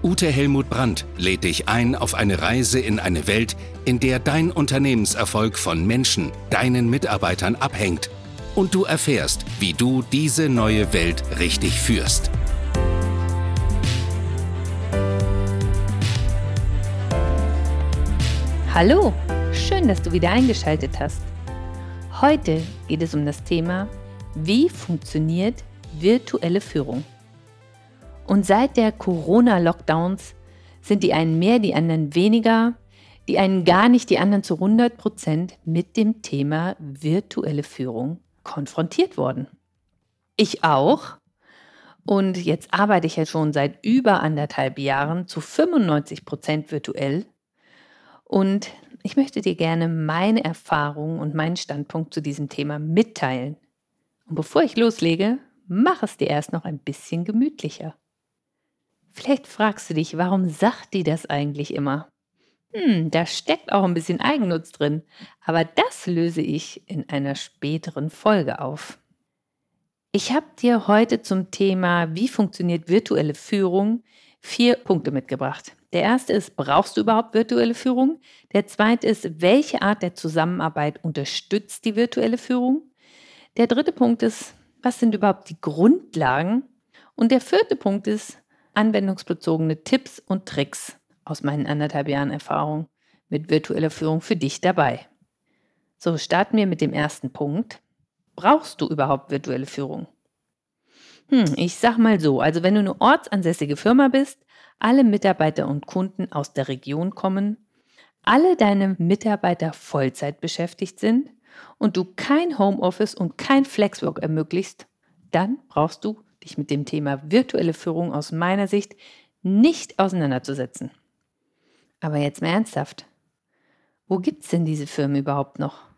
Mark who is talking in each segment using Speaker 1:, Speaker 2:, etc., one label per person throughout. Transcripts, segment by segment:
Speaker 1: Ute Helmut Brandt, lädt dich ein auf eine Reise in eine Welt, in der dein Unternehmenserfolg von Menschen, deinen Mitarbeitern abhängt und du erfährst, wie du diese neue Welt richtig führst.
Speaker 2: Hallo, schön, dass du wieder eingeschaltet hast. Heute geht es um das Thema, wie funktioniert virtuelle Führung? Und seit der Corona-Lockdowns sind die einen mehr, die anderen weniger, die einen gar nicht, die anderen zu 100 Prozent mit dem Thema virtuelle Führung konfrontiert worden. Ich auch. Und jetzt arbeite ich ja schon seit über anderthalb Jahren zu 95 Prozent virtuell und ich möchte dir gerne meine Erfahrungen und meinen Standpunkt zu diesem Thema mitteilen. Und bevor ich loslege, mach es dir erst noch ein bisschen gemütlicher. Vielleicht fragst du dich, warum sagt die das eigentlich immer? Hm, da steckt auch ein bisschen Eigennutz drin, aber das löse ich in einer späteren Folge auf. Ich habe dir heute zum Thema, wie funktioniert virtuelle Führung, vier Punkte mitgebracht. Der erste ist, brauchst du überhaupt virtuelle Führung? Der zweite ist, welche Art der Zusammenarbeit unterstützt die virtuelle Führung? Der dritte Punkt ist, was sind überhaupt die Grundlagen? Und der vierte Punkt ist, anwendungsbezogene Tipps und Tricks aus meinen anderthalb Jahren Erfahrung mit virtueller Führung für dich dabei. So, starten wir mit dem ersten Punkt. Brauchst du überhaupt virtuelle Führung? Hm, ich sag mal so, also wenn du eine ortsansässige Firma bist, alle Mitarbeiter und Kunden aus der Region kommen, alle deine Mitarbeiter Vollzeit beschäftigt sind und du kein Homeoffice und kein Flexwork ermöglichst, dann brauchst du dich mit dem Thema virtuelle Führung aus meiner Sicht nicht auseinanderzusetzen. Aber jetzt mal ernsthaft. Wo gibt es denn diese Firmen überhaupt noch?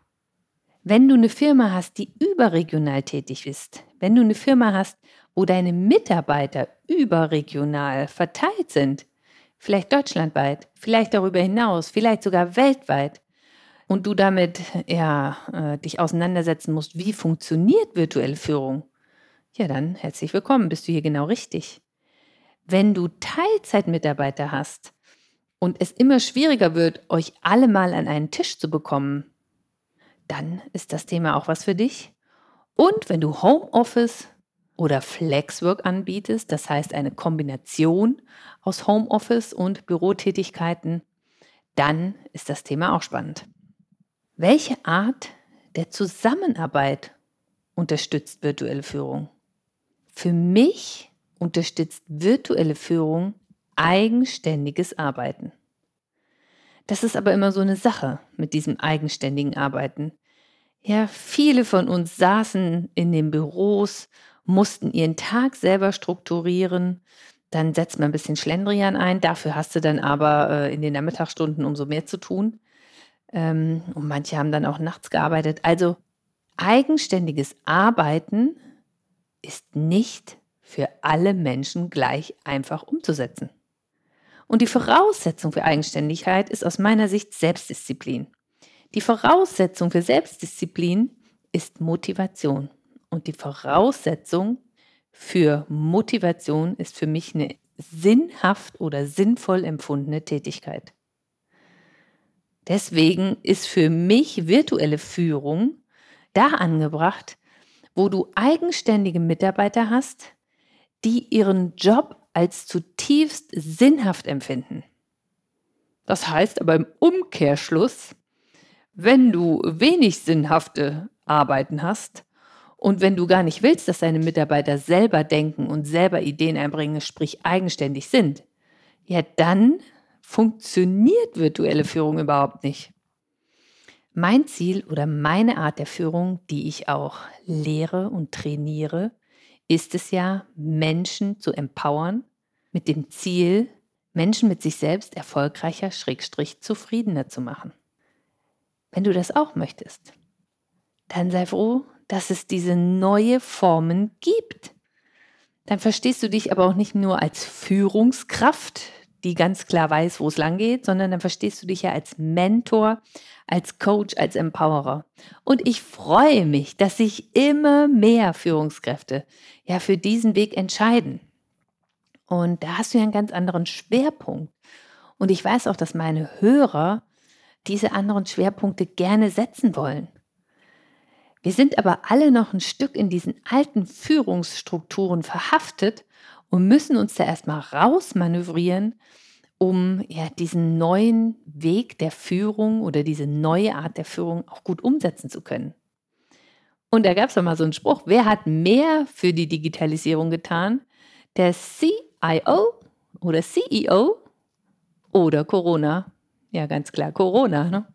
Speaker 2: Wenn du eine Firma hast, die überregional tätig ist, wenn du eine Firma hast, wo deine Mitarbeiter überregional verteilt sind, vielleicht deutschlandweit, vielleicht darüber hinaus, vielleicht sogar weltweit, und du damit ja, äh, dich auseinandersetzen musst, wie funktioniert virtuelle Führung, ja dann herzlich willkommen, bist du hier genau richtig. Wenn du Teilzeitmitarbeiter hast und es immer schwieriger wird, euch alle mal an einen Tisch zu bekommen, dann ist das Thema auch was für dich. Und wenn du Homeoffice oder Flexwork anbietest, das heißt eine Kombination aus Homeoffice und Bürotätigkeiten, dann ist das Thema auch spannend. Welche Art der Zusammenarbeit unterstützt virtuelle Führung? Für mich unterstützt virtuelle Führung eigenständiges Arbeiten. Das ist aber immer so eine Sache mit diesem eigenständigen Arbeiten. Ja, viele von uns saßen in den Büros, mussten ihren Tag selber strukturieren. Dann setzt man ein bisschen Schlendrian ein. Dafür hast du dann aber äh, in den Nachmittagsstunden umso mehr zu tun. Ähm, und manche haben dann auch nachts gearbeitet. Also eigenständiges Arbeiten ist nicht für alle Menschen gleich einfach umzusetzen. Und die Voraussetzung für Eigenständigkeit ist aus meiner Sicht Selbstdisziplin. Die Voraussetzung für Selbstdisziplin ist Motivation. Und die Voraussetzung für Motivation ist für mich eine sinnhaft oder sinnvoll empfundene Tätigkeit. Deswegen ist für mich virtuelle Führung da angebracht, wo du eigenständige Mitarbeiter hast, die ihren Job als zutiefst sinnhaft empfinden. Das heißt aber im Umkehrschluss, wenn du wenig sinnhafte Arbeiten hast und wenn du gar nicht willst, dass deine Mitarbeiter selber denken und selber Ideen einbringen, sprich eigenständig sind, ja dann funktioniert virtuelle Führung überhaupt nicht. Mein Ziel oder meine Art der Führung, die ich auch lehre und trainiere, ist es ja, Menschen zu empowern mit dem Ziel, Menschen mit sich selbst erfolgreicher, schrägstrich zufriedener zu machen. Wenn du das auch möchtest, dann sei froh, dass es diese neue Formen gibt. Dann verstehst du dich aber auch nicht nur als Führungskraft, die ganz klar weiß, wo es lang geht, sondern dann verstehst du dich ja als Mentor, als Coach, als Empowerer. Und ich freue mich, dass sich immer mehr Führungskräfte ja für diesen Weg entscheiden. Und da hast du ja einen ganz anderen Schwerpunkt. Und ich weiß auch, dass meine Hörer diese anderen Schwerpunkte gerne setzen wollen. Wir sind aber alle noch ein Stück in diesen alten Führungsstrukturen verhaftet und müssen uns da erstmal rausmanövrieren, um ja diesen neuen Weg der Führung oder diese neue Art der Führung auch gut umsetzen zu können. Und da gab es doch mal so einen Spruch, wer hat mehr für die Digitalisierung getan? Der CIO oder CEO oder Corona? Ja, ganz klar, Corona. Ne?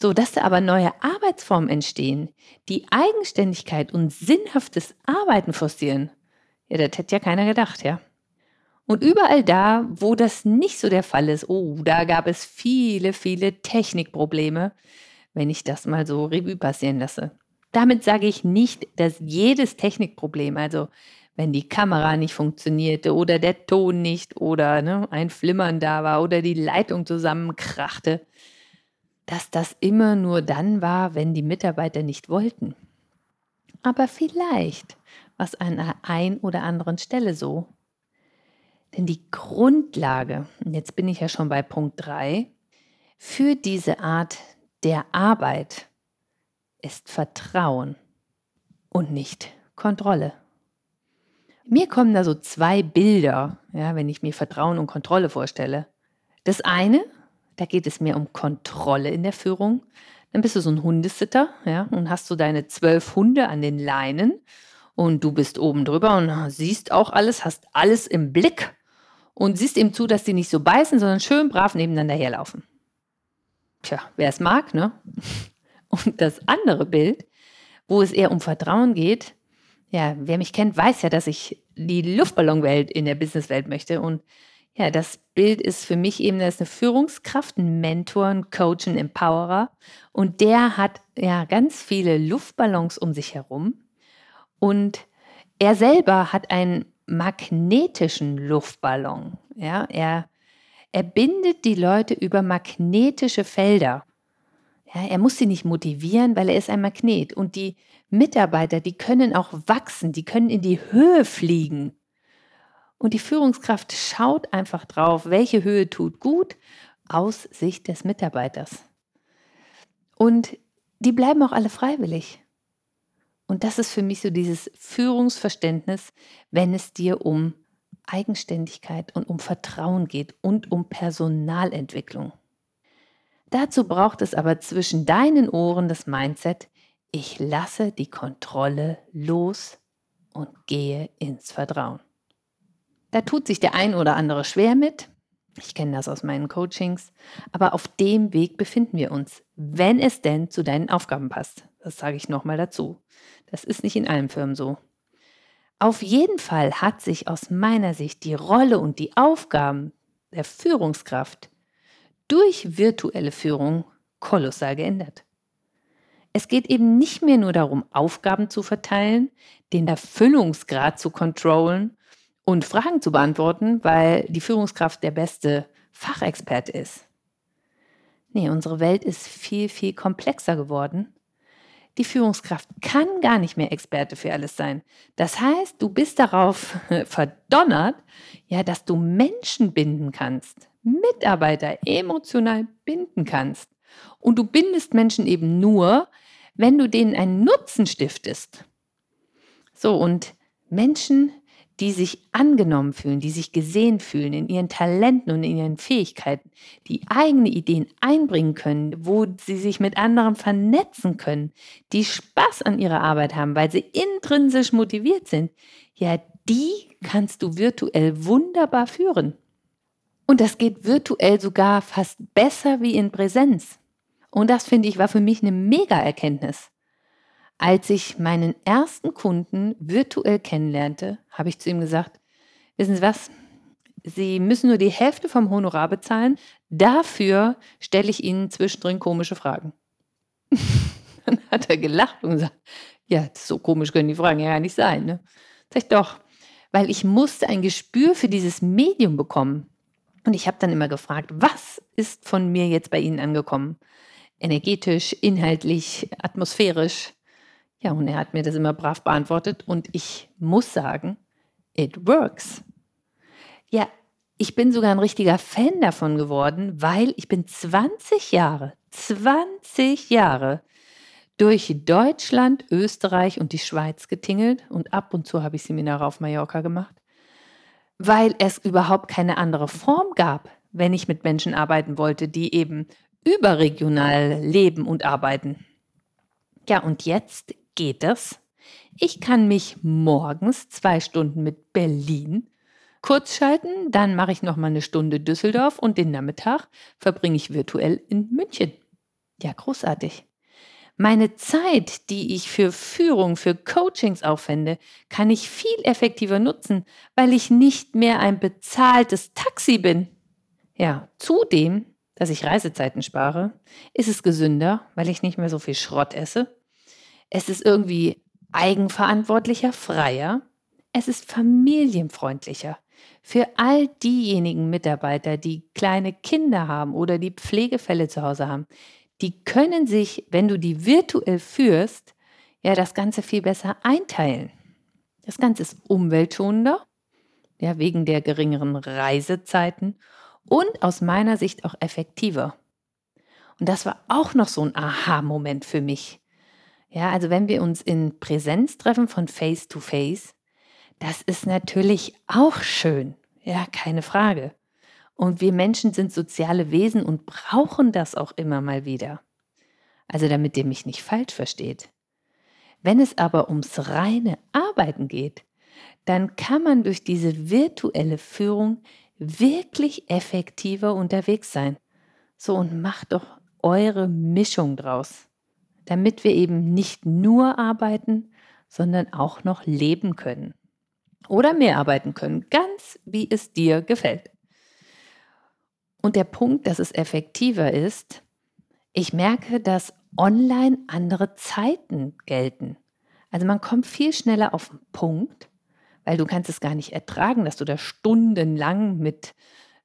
Speaker 2: So, dass da aber neue Arbeitsformen entstehen, die Eigenständigkeit und sinnhaftes Arbeiten forcieren, ja, das hätte ja keiner gedacht, ja. Und überall da, wo das nicht so der Fall ist, oh, da gab es viele, viele Technikprobleme, wenn ich das mal so Revue passieren lasse. Damit sage ich nicht, dass jedes Technikproblem, also wenn die Kamera nicht funktionierte oder der Ton nicht oder ne, ein Flimmern da war oder die Leitung zusammenkrachte, dass das immer nur dann war, wenn die Mitarbeiter nicht wollten. Aber vielleicht was an einer ein oder anderen Stelle so. Denn die Grundlage, und jetzt bin ich ja schon bei Punkt 3, für diese Art der Arbeit ist Vertrauen und nicht Kontrolle. Mir kommen da so zwei Bilder, ja, wenn ich mir Vertrauen und Kontrolle vorstelle. Das eine, da geht es mir um Kontrolle in der Führung. Dann bist du so ein Hundesitter, ja, und hast du deine zwölf Hunde an den Leinen und du bist oben drüber und siehst auch alles, hast alles im Blick und siehst ihm zu, dass die nicht so beißen, sondern schön brav nebeneinander herlaufen. Tja, wer es mag, ne? Und das andere Bild, wo es eher um Vertrauen geht, ja, wer mich kennt, weiß ja, dass ich die Luftballonwelt in der Businesswelt möchte. Und ja, das Bild ist für mich eben, das ist eine Führungskraft, ein Mentor, ein Coach, ein Empowerer. Und der hat ja ganz viele Luftballons um sich herum und er selber hat einen magnetischen Luftballon. Ja, er, er bindet die Leute über magnetische Felder. Ja, er muss sie nicht motivieren, weil er ist ein Magnet. Und die Mitarbeiter, die können auch wachsen, die können in die Höhe fliegen. Und die Führungskraft schaut einfach drauf, welche Höhe tut gut aus Sicht des Mitarbeiters. Und die bleiben auch alle freiwillig. Und das ist für mich so dieses Führungsverständnis, wenn es dir um Eigenständigkeit und um Vertrauen geht und um Personalentwicklung. Dazu braucht es aber zwischen deinen Ohren das Mindset, ich lasse die Kontrolle los und gehe ins Vertrauen. Da tut sich der ein oder andere schwer mit. Ich kenne das aus meinen Coachings. Aber auf dem Weg befinden wir uns, wenn es denn zu deinen Aufgaben passt. Das sage ich nochmal dazu. Das ist nicht in allen Firmen so. Auf jeden Fall hat sich aus meiner Sicht die Rolle und die Aufgaben der Führungskraft durch virtuelle Führung kolossal geändert. Es geht eben nicht mehr nur darum, Aufgaben zu verteilen, den Erfüllungsgrad zu kontrollen und Fragen zu beantworten, weil die Führungskraft der beste Fachexperte ist. Nee, unsere Welt ist viel, viel komplexer geworden die Führungskraft kann gar nicht mehr Experte für alles sein. Das heißt, du bist darauf verdonnert, ja, dass du Menschen binden kannst, Mitarbeiter emotional binden kannst. Und du bindest Menschen eben nur, wenn du denen einen Nutzen stiftest. So, und Menschen die sich angenommen fühlen, die sich gesehen fühlen in ihren Talenten und in ihren Fähigkeiten, die eigene Ideen einbringen können, wo sie sich mit anderen vernetzen können, die Spaß an ihrer Arbeit haben, weil sie intrinsisch motiviert sind, ja, die kannst du virtuell wunderbar führen. Und das geht virtuell sogar fast besser wie in Präsenz. Und das finde ich war für mich eine Mega-Erkenntnis. Als ich meinen ersten Kunden virtuell kennenlernte, habe ich zu ihm gesagt, wissen Sie was? Sie müssen nur die Hälfte vom Honorar bezahlen. Dafür stelle ich Ihnen zwischendrin komische Fragen. Dann hat er gelacht und gesagt, ja, so komisch können die Fragen ja gar nicht sein. Ne? Sag ich doch, weil ich musste ein Gespür für dieses Medium bekommen. Und ich habe dann immer gefragt, was ist von mir jetzt bei Ihnen angekommen? Energetisch, inhaltlich, atmosphärisch. Ja, und er hat mir das immer brav beantwortet und ich muss sagen, it works. Ja, ich bin sogar ein richtiger Fan davon geworden, weil ich bin 20 Jahre, 20 Jahre durch Deutschland, Österreich und die Schweiz getingelt und ab und zu habe ich Seminare auf Mallorca gemacht, weil es überhaupt keine andere Form gab, wenn ich mit Menschen arbeiten wollte, die eben überregional leben und arbeiten. Ja, und jetzt geht es. Ich kann mich morgens zwei Stunden mit Berlin kurz schalten, dann mache ich noch mal eine Stunde Düsseldorf und den Nachmittag verbringe ich virtuell in München. Ja, großartig. Meine Zeit, die ich für Führung, für Coachings aufwende, kann ich viel effektiver nutzen, weil ich nicht mehr ein bezahltes Taxi bin. Ja, zudem, dass ich Reisezeiten spare, ist es gesünder, weil ich nicht mehr so viel Schrott esse. Es ist irgendwie eigenverantwortlicher, freier. Es ist familienfreundlicher. Für all diejenigen Mitarbeiter, die kleine Kinder haben oder die Pflegefälle zu Hause haben, die können sich, wenn du die virtuell führst, ja das Ganze viel besser einteilen. Das Ganze ist umweltschonender, ja, wegen der geringeren Reisezeiten und aus meiner Sicht auch effektiver. Und das war auch noch so ein Aha-Moment für mich. Ja, also wenn wir uns in Präsenz treffen von Face to Face, das ist natürlich auch schön. Ja, keine Frage. Und wir Menschen sind soziale Wesen und brauchen das auch immer mal wieder. Also damit ihr mich nicht falsch versteht. Wenn es aber ums reine Arbeiten geht, dann kann man durch diese virtuelle Führung wirklich effektiver unterwegs sein. So und macht doch eure Mischung draus, damit wir eben nicht nur arbeiten, sondern auch noch leben können. Oder mehr arbeiten können, ganz wie es dir gefällt. Und der Punkt, dass es effektiver ist, ich merke, dass online andere Zeiten gelten. Also man kommt viel schneller auf den Punkt, weil du kannst es gar nicht ertragen, dass du da stundenlang mit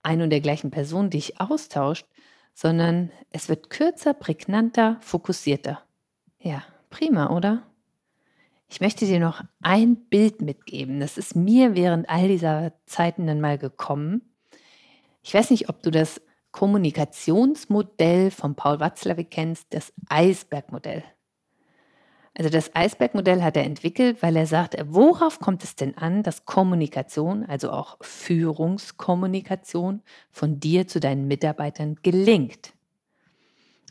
Speaker 2: ein und der gleichen Person dich austauscht, sondern es wird kürzer, prägnanter, fokussierter. Ja, prima, oder? Ich möchte dir noch ein Bild mitgeben. Das ist mir während all dieser Zeiten dann mal gekommen. Ich weiß nicht, ob du das Kommunikationsmodell von Paul Watzlawick kennst, das Eisbergmodell. Also das Eisbergmodell hat er entwickelt, weil er sagt, worauf kommt es denn an, dass Kommunikation, also auch Führungskommunikation von dir zu deinen Mitarbeitern gelingt.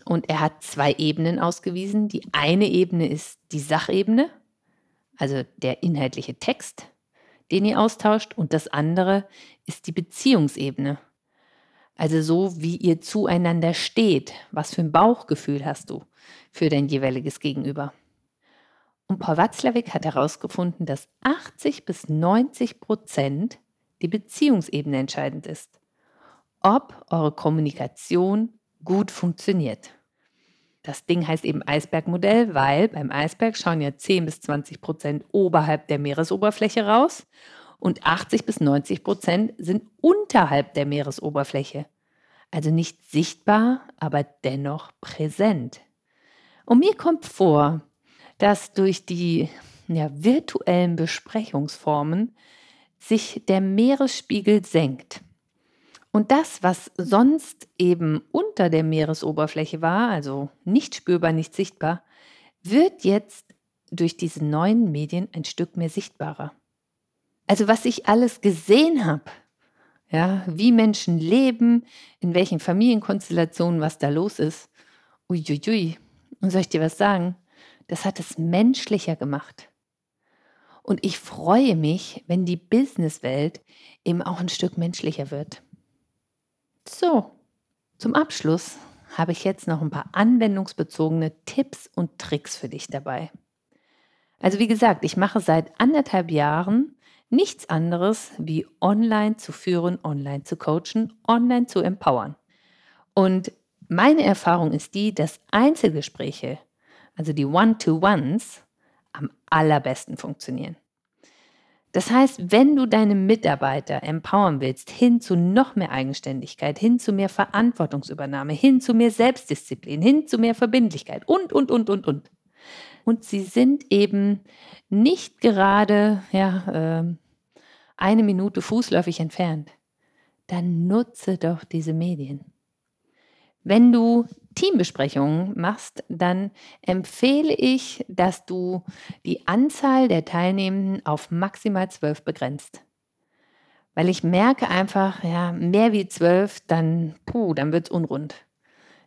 Speaker 2: Und er hat zwei Ebenen ausgewiesen. Die eine Ebene ist die Sachebene, also der inhaltliche Text, den ihr austauscht, und das andere ist die Beziehungsebene, also so, wie ihr zueinander steht. Was für ein Bauchgefühl hast du für dein jeweiliges Gegenüber? Und Paul Watzlawick hat herausgefunden, dass 80 bis 90 Prozent die Beziehungsebene entscheidend ist. Ob eure Kommunikation gut funktioniert. Das Ding heißt eben Eisbergmodell, weil beim Eisberg schauen ja 10 bis 20 Prozent oberhalb der Meeresoberfläche raus und 80 bis 90 Prozent sind unterhalb der Meeresoberfläche. Also nicht sichtbar, aber dennoch präsent. Und mir kommt vor, dass durch die ja, virtuellen Besprechungsformen sich der Meeresspiegel senkt. Und das, was sonst eben unter der Meeresoberfläche war, also nicht spürbar, nicht sichtbar, wird jetzt durch diese neuen Medien ein Stück mehr sichtbarer. Also was ich alles gesehen habe, ja, wie Menschen leben, in welchen Familienkonstellationen, was da los ist. Uiuiui. Und soll ich dir was sagen? Das hat es menschlicher gemacht. Und ich freue mich, wenn die Businesswelt eben auch ein Stück menschlicher wird. So, zum Abschluss habe ich jetzt noch ein paar anwendungsbezogene Tipps und Tricks für dich dabei. Also wie gesagt, ich mache seit anderthalb Jahren nichts anderes wie online zu führen, online zu coachen, online zu empowern. Und meine Erfahrung ist die, dass Einzelgespräche, also die One-to-Ones, am allerbesten funktionieren. Das heißt, wenn du deine Mitarbeiter empowern willst, hin zu noch mehr Eigenständigkeit, hin zu mehr Verantwortungsübernahme, hin zu mehr Selbstdisziplin, hin zu mehr Verbindlichkeit und, und, und, und, und. Und sie sind eben nicht gerade ja, äh, eine Minute fußläufig entfernt. Dann nutze doch diese Medien. Wenn du Teambesprechungen machst, dann empfehle ich, dass du die Anzahl der Teilnehmenden auf maximal zwölf begrenzt. Weil ich merke einfach, ja, mehr wie zwölf, dann, puh, dann wird es unrund.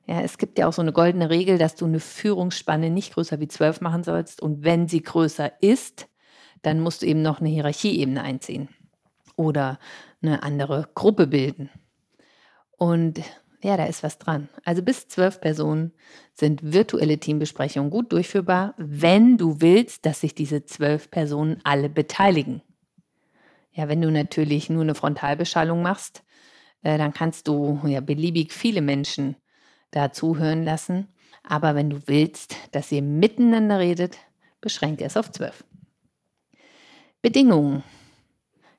Speaker 2: Ja, es gibt ja auch so eine goldene Regel, dass du eine Führungsspanne nicht größer wie zwölf machen sollst. Und wenn sie größer ist, dann musst du eben noch eine Hierarchieebene einziehen oder eine andere Gruppe bilden. Und ja, da ist was dran. Also bis zwölf Personen sind virtuelle Teambesprechungen gut durchführbar, wenn du willst, dass sich diese zwölf Personen alle beteiligen. Ja, wenn du natürlich nur eine Frontalbeschallung machst, äh, dann kannst du ja beliebig viele Menschen da zuhören lassen. Aber wenn du willst, dass ihr miteinander redet, beschränke es auf zwölf. Bedingungen.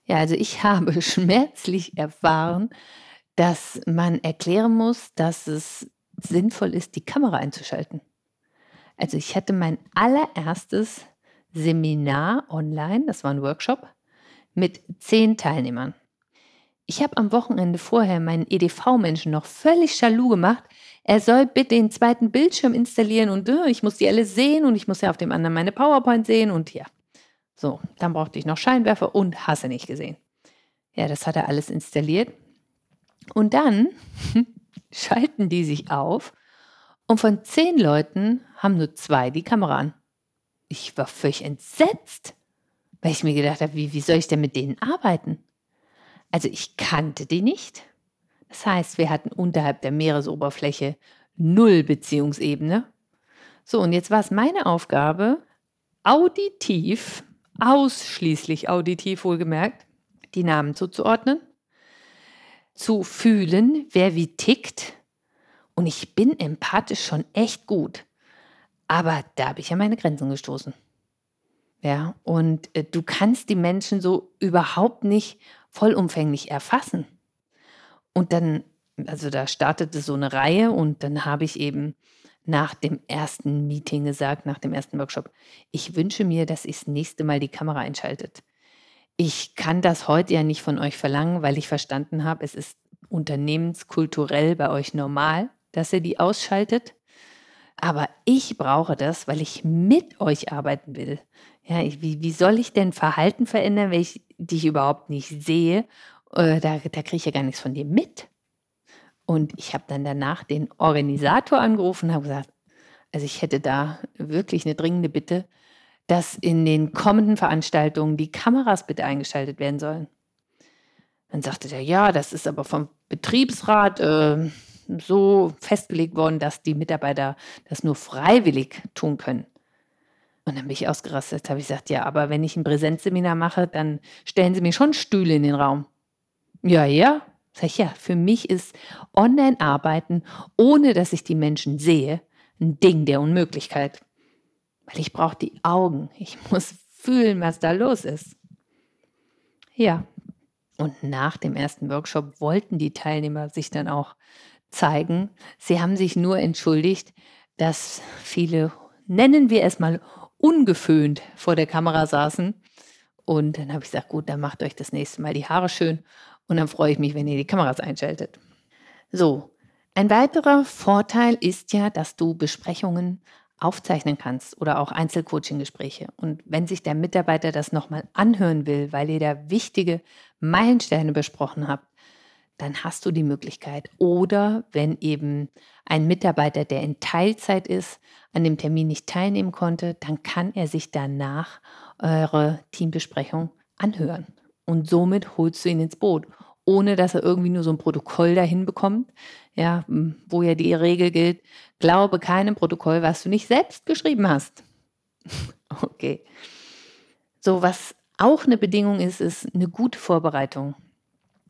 Speaker 2: Ja, also ich habe schmerzlich erfahren, dass man erklären muss, dass es sinnvoll ist, die Kamera einzuschalten. Also ich hatte mein allererstes Seminar online, das war ein Workshop, mit zehn Teilnehmern. Ich habe am Wochenende vorher meinen EDV-Menschen noch völlig jaloux gemacht. Er soll bitte den zweiten Bildschirm installieren und uh, ich muss die alle sehen und ich muss ja auf dem anderen meine PowerPoint sehen und ja. So, dann brauchte ich noch Scheinwerfer und hasse nicht gesehen. Ja, das hat er alles installiert. Und dann schalten die sich auf und von zehn Leuten haben nur zwei die Kamera an. Ich war völlig entsetzt, weil ich mir gedacht habe, wie, wie soll ich denn mit denen arbeiten? Also ich kannte die nicht. Das heißt, wir hatten unterhalb der Meeresoberfläche null Beziehungsebene. So, und jetzt war es meine Aufgabe, auditiv, ausschließlich auditiv wohlgemerkt, die Namen zuzuordnen zu fühlen, wer wie tickt. Und ich bin empathisch schon echt gut. Aber da habe ich ja meine Grenzen gestoßen. Ja, und äh, du kannst die Menschen so überhaupt nicht vollumfänglich erfassen. Und dann, also da startete so eine Reihe und dann habe ich eben nach dem ersten Meeting gesagt, nach dem ersten Workshop, ich wünsche mir, dass ihr das nächste Mal die Kamera einschaltet. Ich kann das heute ja nicht von euch verlangen, weil ich verstanden habe, es ist unternehmenskulturell bei euch normal, dass ihr die ausschaltet. Aber ich brauche das, weil ich mit euch arbeiten will. Ja, ich, wie, wie soll ich denn Verhalten verändern, wenn ich dich überhaupt nicht sehe? Äh, da da kriege ich ja gar nichts von dir mit. Und ich habe dann danach den Organisator angerufen und habe gesagt, also ich hätte da wirklich eine dringende Bitte, dass in den kommenden Veranstaltungen die Kameras bitte eingeschaltet werden sollen. Dann sagte der, ja, das ist aber vom Betriebsrat äh, so festgelegt worden, dass die Mitarbeiter das nur freiwillig tun können. Und dann bin ich ausgerastet, habe ich gesagt, ja, aber wenn ich ein Präsenzseminar mache, dann stellen Sie mir schon Stühle in den Raum. Ja, ja. Sag ich, ja, für mich ist Online-Arbeiten, ohne dass ich die Menschen sehe, ein Ding der Unmöglichkeit weil ich brauche die Augen. Ich muss fühlen, was da los ist. Ja, und nach dem ersten Workshop wollten die Teilnehmer sich dann auch zeigen. Sie haben sich nur entschuldigt, dass viele, nennen wir es mal, ungeföhnt vor der Kamera saßen. Und dann habe ich gesagt, gut, dann macht euch das nächste Mal die Haare schön und dann freue ich mich, wenn ihr die Kameras einschaltet. So, ein weiterer Vorteil ist ja, dass du Besprechungen aufzeichnen kannst oder auch Einzelcoaching-Gespräche. Und wenn sich der Mitarbeiter das nochmal anhören will, weil ihr da wichtige Meilensteine besprochen habt, dann hast du die Möglichkeit. Oder wenn eben ein Mitarbeiter, der in Teilzeit ist, an dem Termin nicht teilnehmen konnte, dann kann er sich danach eure Teambesprechung anhören. Und somit holst du ihn ins Boot ohne dass er irgendwie nur so ein Protokoll dahin bekommt, ja, wo ja die Regel gilt, glaube keinem Protokoll, was du nicht selbst geschrieben hast. okay. So, was auch eine Bedingung ist, ist eine gute Vorbereitung.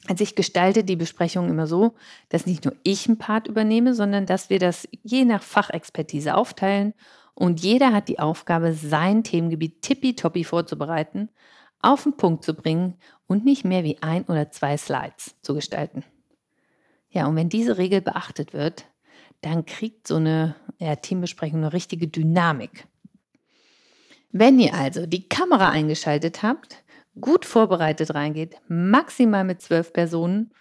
Speaker 2: Also ich gestalte die Besprechung immer so, dass nicht nur ich einen Part übernehme, sondern dass wir das je nach Fachexpertise aufteilen Und jeder hat die Aufgabe, sein Themengebiet tippitoppi vorzubereiten, auf den Punkt zu bringen und nicht mehr wie ein oder zwei Slides zu gestalten. Ja, und wenn diese Regel beachtet wird, dann kriegt so eine ja, Teambesprechung eine richtige Dynamik. Wenn ihr also die Kamera eingeschaltet habt, gut vorbereitet reingeht, maximal mit zwölf Personen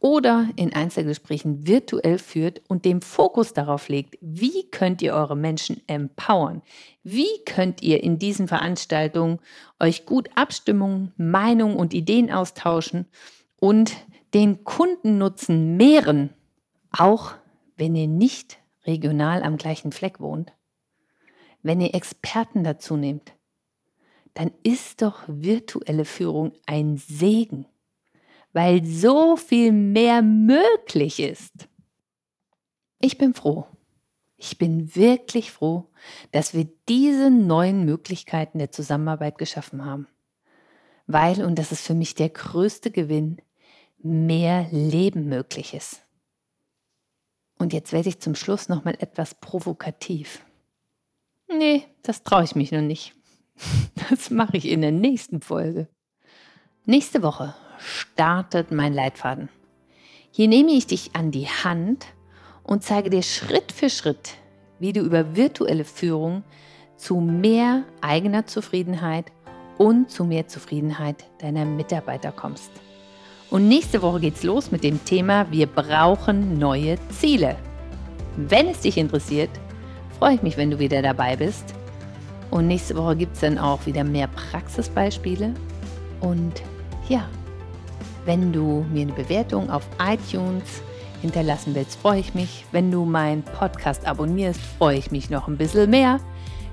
Speaker 2: oder in Einzelgesprächen virtuell führt und den Fokus darauf legt, wie könnt ihr eure Menschen empowern? Wie könnt ihr in diesen Veranstaltungen euch gut Abstimmungen, Meinungen und Ideen austauschen und den Kundennutzen mehren, auch wenn ihr nicht regional am gleichen Fleck wohnt? Wenn ihr Experten dazu nehmt, dann ist doch virtuelle Führung ein Segen weil so viel mehr möglich ist. Ich bin froh. Ich bin wirklich froh, dass wir diese neuen Möglichkeiten der Zusammenarbeit geschaffen haben. Weil, und das ist für mich der größte Gewinn, mehr Leben möglich ist. Und jetzt werde ich zum Schluss nochmal etwas provokativ. Nee, das traue ich mich noch nicht. Das mache ich in der nächsten Folge. Nächste Woche startet mein Leitfaden. Hier nehme ich dich an die Hand und zeige dir Schritt für Schritt, wie du über virtuelle Führung zu mehr eigener Zufriedenheit und zu mehr Zufriedenheit deiner Mitarbeiter kommst. Und nächste Woche geht's los mit dem Thema Wir brauchen neue Ziele. Wenn es dich interessiert, freue ich mich, wenn du wieder dabei bist. Und nächste Woche gibt es dann auch wieder mehr Praxisbeispiele. Und ja, wenn du mir eine Bewertung auf iTunes hinterlassen willst, freue ich mich. Wenn du meinen Podcast abonnierst, freue ich mich noch ein bisschen mehr.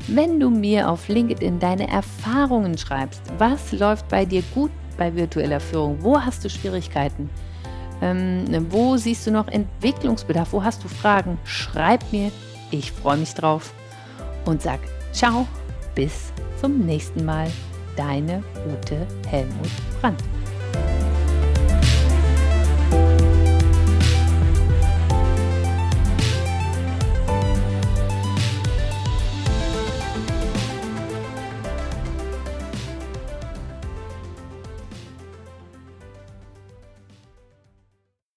Speaker 2: Wenn du mir auf LinkedIn deine Erfahrungen schreibst, was läuft bei dir gut bei virtueller Führung? Wo hast du Schwierigkeiten? Ähm, wo siehst du noch Entwicklungsbedarf? Wo hast du Fragen? Schreib mir, ich freue mich drauf und sag ciao, bis zum nächsten Mal. Deine Ute Helmut Brandt.